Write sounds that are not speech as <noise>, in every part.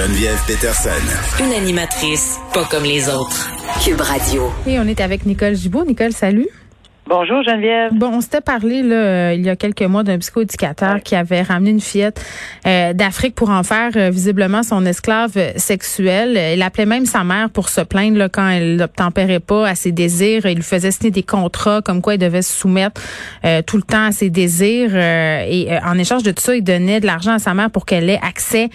Geneviève Peterson. Une animatrice pas comme les autres. Cube Radio. Et on est avec Nicole Gibault. Nicole, salut. Bonjour Geneviève. Bon, on s'était parlé là, euh, il y a quelques mois d'un psychoéducateur qui avait ramené une fillette euh, d'Afrique pour en faire euh, visiblement son esclave sexuel. Il appelait même sa mère pour se plaindre là, quand elle n'obtempérait pas à ses désirs. Il lui faisait signer des contrats comme quoi il devait se soumettre tout le temps à ses désirs. et en échange de tout ça, il donnait de l'argent à sa mère pour qu'elle ait accès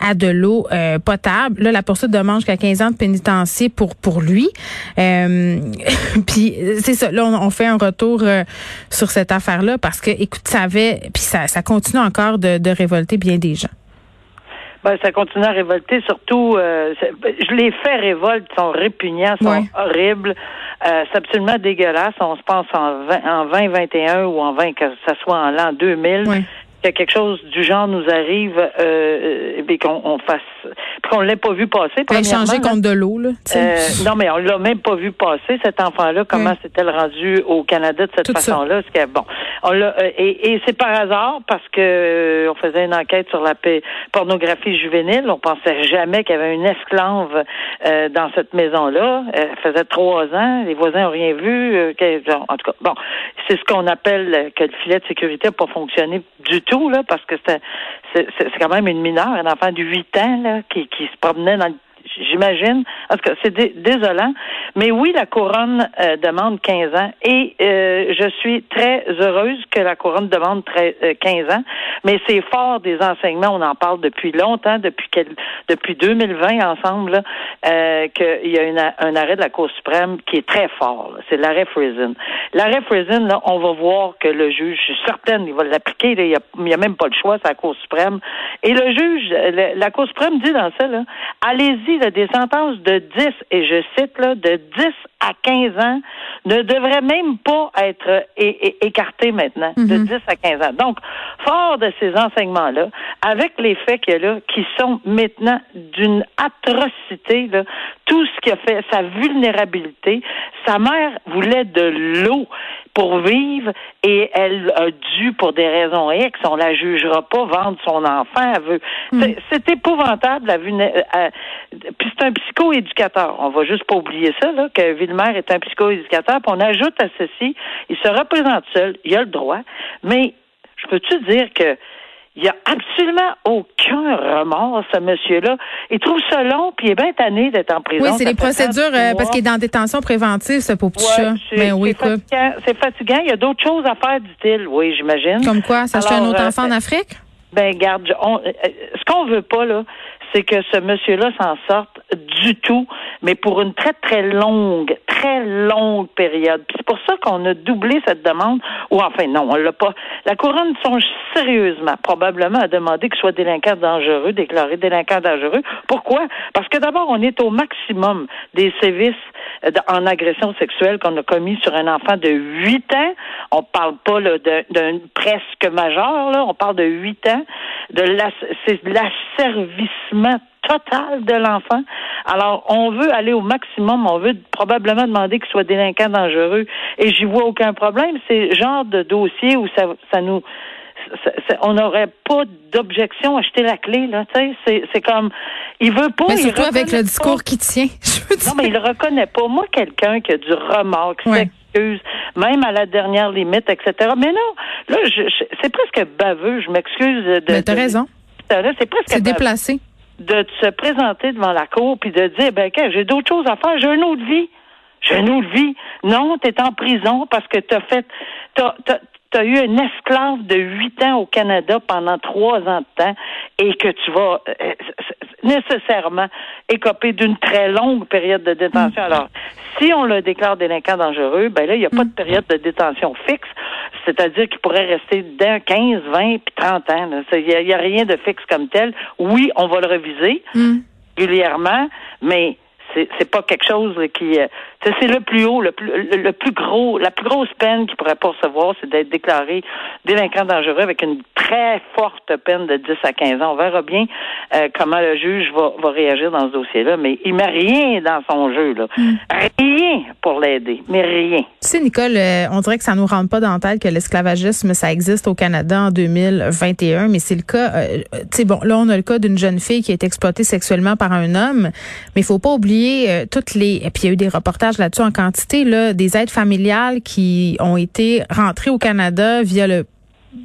à de l'eau potable. Là, la poursuite demande jusqu'à 15 ans de pénitencier pour pour lui. <laughs> Puis c'est ça. Là, on, on fait un retour euh, sur cette affaire-là parce que, écoute, ça avait, puis ça, ça continue encore de, de révolter bien des gens. Ben, ça continue à révolter, surtout, euh, les faits révoltent, sont répugnants, sont horribles, euh, c'est absolument dégueulasse. On se pense en 20, en 2021 ou en 20, que ça soit en l'an 2000 que quelque chose du genre nous arrive euh, et qu'on on fasse qu'on l'ait pas vu passer. Ben, changer contre de l'eau là. Euh, non mais on l'a même pas vu passer cet enfant-là. Comment s'est-elle rendu au Canada de cette façon-là? Bon, on l'a euh, et, et c'est par hasard parce que euh, on faisait une enquête sur la pornographie juvénile. On pensait jamais qu'il y avait une esclave euh, dans cette maison-là. Elle faisait trois ans. Les voisins ont rien vu. en tout cas, bon, c'est ce qu'on appelle que le filet de sécurité n'a pas fonctionné du tout parce que c'est, c'est, quand même une mineure, un enfant de 8 ans, là, qui, qui se promenait dans le j'imagine. En tout cas, c'est désolant. Mais oui, la couronne euh, demande 15 ans et euh, je suis très heureuse que la couronne demande 15 euh, ans. Mais c'est fort des enseignements. On en parle depuis longtemps, depuis depuis 2020 ensemble, qu'il y a une, un arrêt de la Cour suprême qui est très fort. C'est l'arrêt Friesen. L'arrêt Friesen, là, on va voir que le juge, je suis certaine, il va l'appliquer. Il n'y a, a, même pas le choix, c'est la Cour suprême. Et le juge, la Cour suprême dit dans ça, allez-y des sentences de 10, et je cite là, de 10 à 15 ans, ne devraient même pas être écartées maintenant, de 10 mhm. à 15 ans. Donc, fort de ces enseignements-là, avec les faits qu'il y a là, qui sont maintenant d'une atrocité, là, tout ce qui a fait sa vulnérabilité, sa mère voulait de l'eau pour vivre et elle a dû, pour des raisons X, on la jugera pas, vendre son enfant. Elle veut. Hmm. C'est épouvantable. La euh, puis c'est un psychoéducateur. On va juste pas oublier ça, là, que Villemer est un psychoéducateur. Puis on ajoute à ceci, il se représente seul, il a le droit, mais je peux-tu dire que il n'y a absolument aucun remords, ce monsieur-là. Il trouve ça long, puis il est bien tanné d'être en prison. Oui, c'est les procédures, euh, parce qu'il est dans détention préventive, ce pauvre petit chat. Mais oui, c'est fatigant. Il y a d'autres choses à faire, dit-il. Oui, j'imagine. Comme quoi? S'acheter un autre euh, enfant en Afrique? Ben, garde, on, euh, ce qu'on veut pas, là, c'est que ce monsieur-là s'en sorte du tout, mais pour une très, très longue, très longue période. C'est pour ça qu'on a doublé cette demande, ou enfin, non, on l'a pas. La couronne songe sérieusement, probablement, à demander qu'il soit délinquant dangereux, déclaré délinquant dangereux. Pourquoi? Parce que d'abord, on est au maximum des sévices euh, en agression sexuelle qu'on a commis sur un enfant de 8 ans. On parle pas d'un presque majeur, là. on parle de 8 ans. De l'asservissement total de l'enfant. Alors, on veut aller au maximum. On veut probablement demander qu'il soit délinquant dangereux. Et j'y vois aucun problème. C'est le genre de dossier où ça, ça nous on n'aurait pas d'objection à jeter la clé là. Sais c'est comme il veut pas mais surtout avec le discours qui tient <laughs> non mais il reconnaît pas. Moi quelqu'un qui a du remords qui s'excuse même à la dernière limite etc mais non là je, c'est presque baveux. Je m'excuse de mais t'as raison. C'est presque c'est déplacé de se présenter devant la cour puis de dire ben j'ai d'autres choses à faire, j'ai une autre vie. J'ai une autre vie. Non, tu es en prison parce que tu as fait tu as eu un esclave de huit ans au Canada pendant trois ans de temps et que tu vas euh, nécessairement écoper d'une très longue période de détention. Mm. Alors, si on le déclare délinquant dangereux, ben là, il n'y a pas de mm. période de détention fixe, c'est-à-dire qu'il pourrait rester d'un 15, 20 puis 30 ans. Il n'y a, rien de fixe comme tel. Oui, on va le reviser mm. régulièrement, mais c'est pas quelque chose qui euh, c'est le plus haut, le plus le plus gros, la plus grosse peine qu'il pourrait pas recevoir, c'est d'être déclaré délinquant dangereux avec une très forte peine de 10 à 15 ans. On verra bien euh, comment le juge va, va réagir dans ce dossier-là, mais il met rien dans son jeu là, hmm. rien pour l'aider, mais rien. Tu sais, Nicole, euh, on dirait que ça nous rentre pas dans la tête que l'esclavagisme ça existe au Canada en 2021, mais c'est le cas. tu sais, bon, là on a le cas d'une jeune fille qui est exploitée sexuellement par un homme, mais il faut pas oublier toutes les. Et puis il y a eu des reportages là-dessus en quantité, là, des aides familiales qui ont été rentrées au Canada via le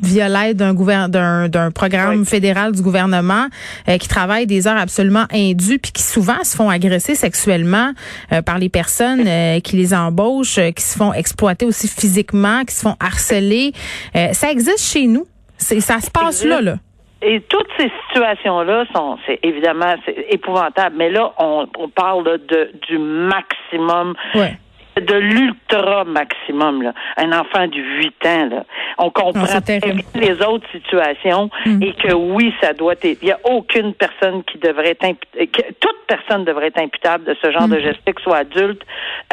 via l'aide d'un d'un programme fédéral du gouvernement euh, qui travaille des heures absolument indues puis qui souvent se font agresser sexuellement euh, par les personnes euh, qui les embauchent, qui se font exploiter aussi physiquement, qui se font harceler. ça existe chez nous. C'est ça se passe là là. Et toutes ces situations-là sont, c'est évidemment, c'est épouvantable. Mais là, on, on parle de du maximum. de l'ultra maximum là. un enfant de 8 ans là. on comprend les autres situations mm. et que oui ça doit être il y a aucune personne qui devrait être que toute personne devrait être imputable de ce genre de mm. geste que soit adulte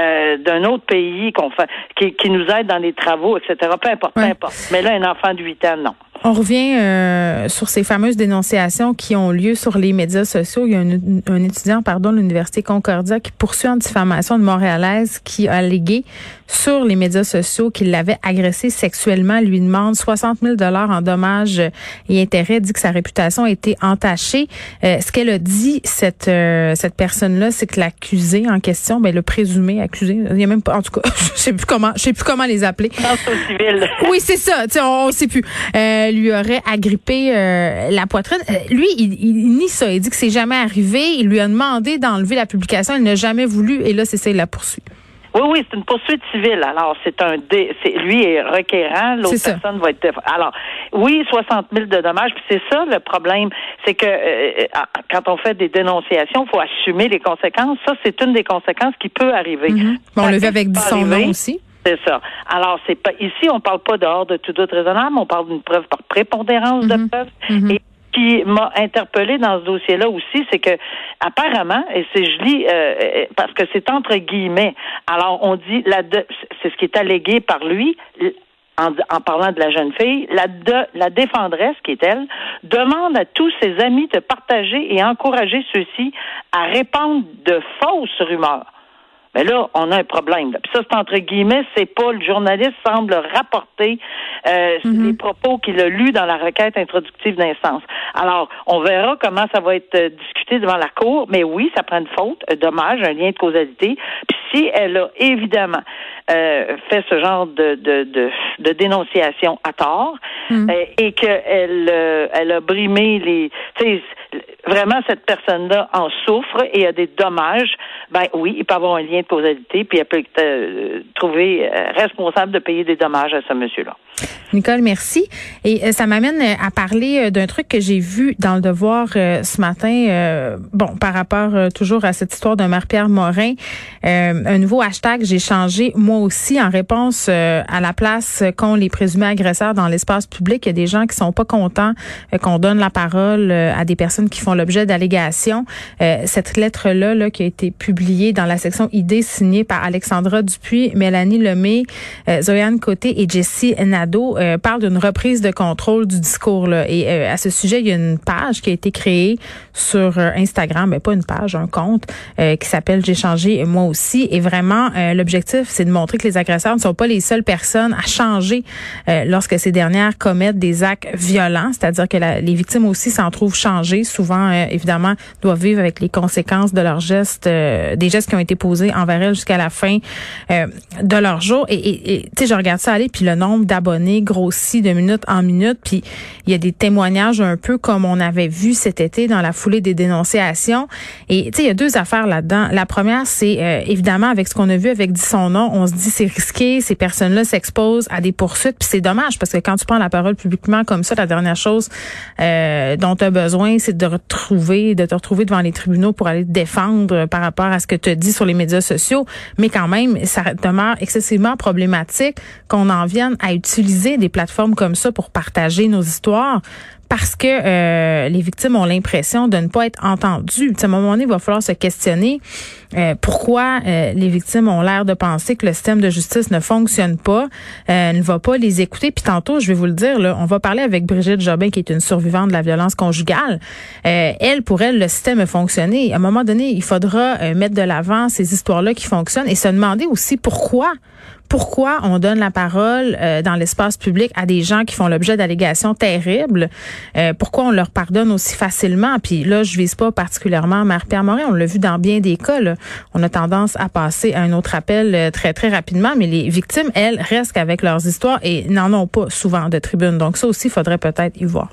euh, d'un autre pays qu'on fait qui, qui nous aide dans les travaux etc peu importe peu importe mais là un enfant de 8 ans non on revient euh, sur ces fameuses dénonciations qui ont lieu sur les médias sociaux. Il y a un, étudiant, pardon, de l'Université Concordia qui poursuit en diffamation de Montréalaise qui a allégué sur les médias sociaux qu'il l'avait agressé sexuellement, lui demande 60 000 dollars en dommages et intérêts, dit que sa réputation a été entachée. Euh, ce qu'elle a dit, cette euh, cette personne-là, c'est que l'accusé en question, ben le présumé accusé, il y a même pas, en tout cas, <laughs> je sais plus comment, je sais plus comment les appeler. Oui, c'est ça. On, on sait plus. Euh, lui aurait agrippé euh, la poitrine. lui, il, il, nie ça. Il dit que c'est jamais arrivé. Il lui a demandé d'enlever la publication. Il n'a jamais voulu. Et là, c'est ça, il la poursuit. Oui, oui, c'est une poursuite civile. Alors, c'est un dé, c'est, lui est requérant, l'autre personne va être. Alors, oui, 60 000 de dommages. Puis c'est ça le problème, c'est que euh, euh, quand on fait des dénonciations, il faut assumer les conséquences. Ça, c'est une des conséquences qui peut arriver. Mm-hmm. on le fait avec son nom aussi. C'est ça. Alors, c'est pas ici, on parle pas dehors de tout doute raisonnable, on parle d'une preuve par prépondérance de mm-hmm. preuve. Mm-hmm. Et qui m'a interpellé dans ce dossier-là aussi, c'est que apparemment, et c'est je lis euh, parce que c'est entre guillemets. Alors on dit la c'est ce qui est allégué par lui. En, en, parlant de la jeune fille, la, de, la défendresse, qui est elle, demande à tous ses amis de partager et encourager ceux-ci à répandre de fausses rumeurs. Mais là, on a un problème. Puis ça, c'est entre guillemets, c'est pas le journaliste semble rapporter euh, mhm. les propos qu'il a lus dans la requête introductive d'instance. Alors, on verra comment ça va être euh, discuté devant la cour. Mais oui, ça prend une faute, un dommage, un lien de causalité. Puis si elle a évidemment euh, fait ce genre de, de, de, de dénonciation à tort mhm. euh, et qu'elle euh, elle a brimé les vraiment cette personne-là en souffre et a des dommages, ben oui, il peut avoir un lien de causalité, puis elle peut être euh, trouver euh, responsable de payer des dommages à ce monsieur-là. Nicole, merci. Et euh, ça m'amène à parler d'un truc que j'ai vu dans le Devoir ce matin. bon, par rapport toujours à cette histoire de Marie-Pierre Morin, un nouveau hashtag j'ai changé moi aussi en réponse à la place qu'ont les présumés agresseurs dans l'espace public. Il y a des gens qui sont pas contents qu'on donne la parole à des personnes qui font l'objet d'allégations. Euh, cette lettre-là là, qui a été publiée dans la section ID signée par Alexandra Dupuis, Mélanie Lemay, euh, Côté et Jessie Nadeau euh, parle d'une reprise de contrôle du discours. Et euh, à ce sujet, il y a une page qui a été créée sur Instagram, mais pas une page, un compte qui s'appelle J'ai changé moi aussi. Et vraiment, l'objectif, c'est de montrer que les agresseurs ne sont pas les seules personnes à changer lorsque ces dernières commettent des actes violents, c'est-à-dire que les victimes aussi s'en trouvent changées souvent, euh, évidemment, doivent vivre avec les conséquences de leurs gestes, euh, des gestes qui ont été posés envers elles jusqu'à la fin euh, de leur jour. Et tu sais, je regarde ça aller, puis le nombre d'abonnés grossit de minute en minute, puis il y a des témoignages un peu comme on avait vu cet été dans la foulée des dénonciations. Et tu sais, il y a deux affaires là-dedans. La première, c'est évidemment avec ce qu'on a vu avec dit son nom, on se dit c'est risqué, ces personnes-là s'exposent à des poursuites, puis c'est dommage parce que quand tu prends la parole publiquement comme ça, la dernière chose dont tu as besoin, c'est de retrouver, de te retrouver devant les tribunaux pour aller te défendre par rapport ce que tu dit sur les médias sociaux. Mais quand même, ça demeure excessivement problématique qu'on en vienne à utiliser des plateformes comme ça pour partager nos histoires parce que euh, les victimes ont l'impression de ne pas être entendues. à un moment donné, il va falloir se questionner euh, pourquoi euh, les victimes ont l'air de penser que le système de justice ne fonctionne pas, ne va pas les écouter. Puis tantôt, je vais vous le dire, là, on va parler avec Brigitte Jobin, qui est une survivante de la violence conjugale. elle, pour elle, le système a fonctionné. À un moment donné, il faudra mettre de l'avant ces histoires-là qui fonctionnent et se demander aussi pourquoi pourquoi on donne la parole euh, dans l'espace public à des gens qui font l'objet d'allégations terribles, euh, pourquoi on leur pardonne aussi facilement? Puis là, je vise pas particulièrement Marie-Pierre Morin, on l'a vu dans bien des cas. On a tendance à passer à un autre appel euh, très, très rapidement, mais les victimes, elles, restent avec leurs histoires et n'en ont pas souvent de tribune. Donc ça aussi, il faudrait peut-être y voir.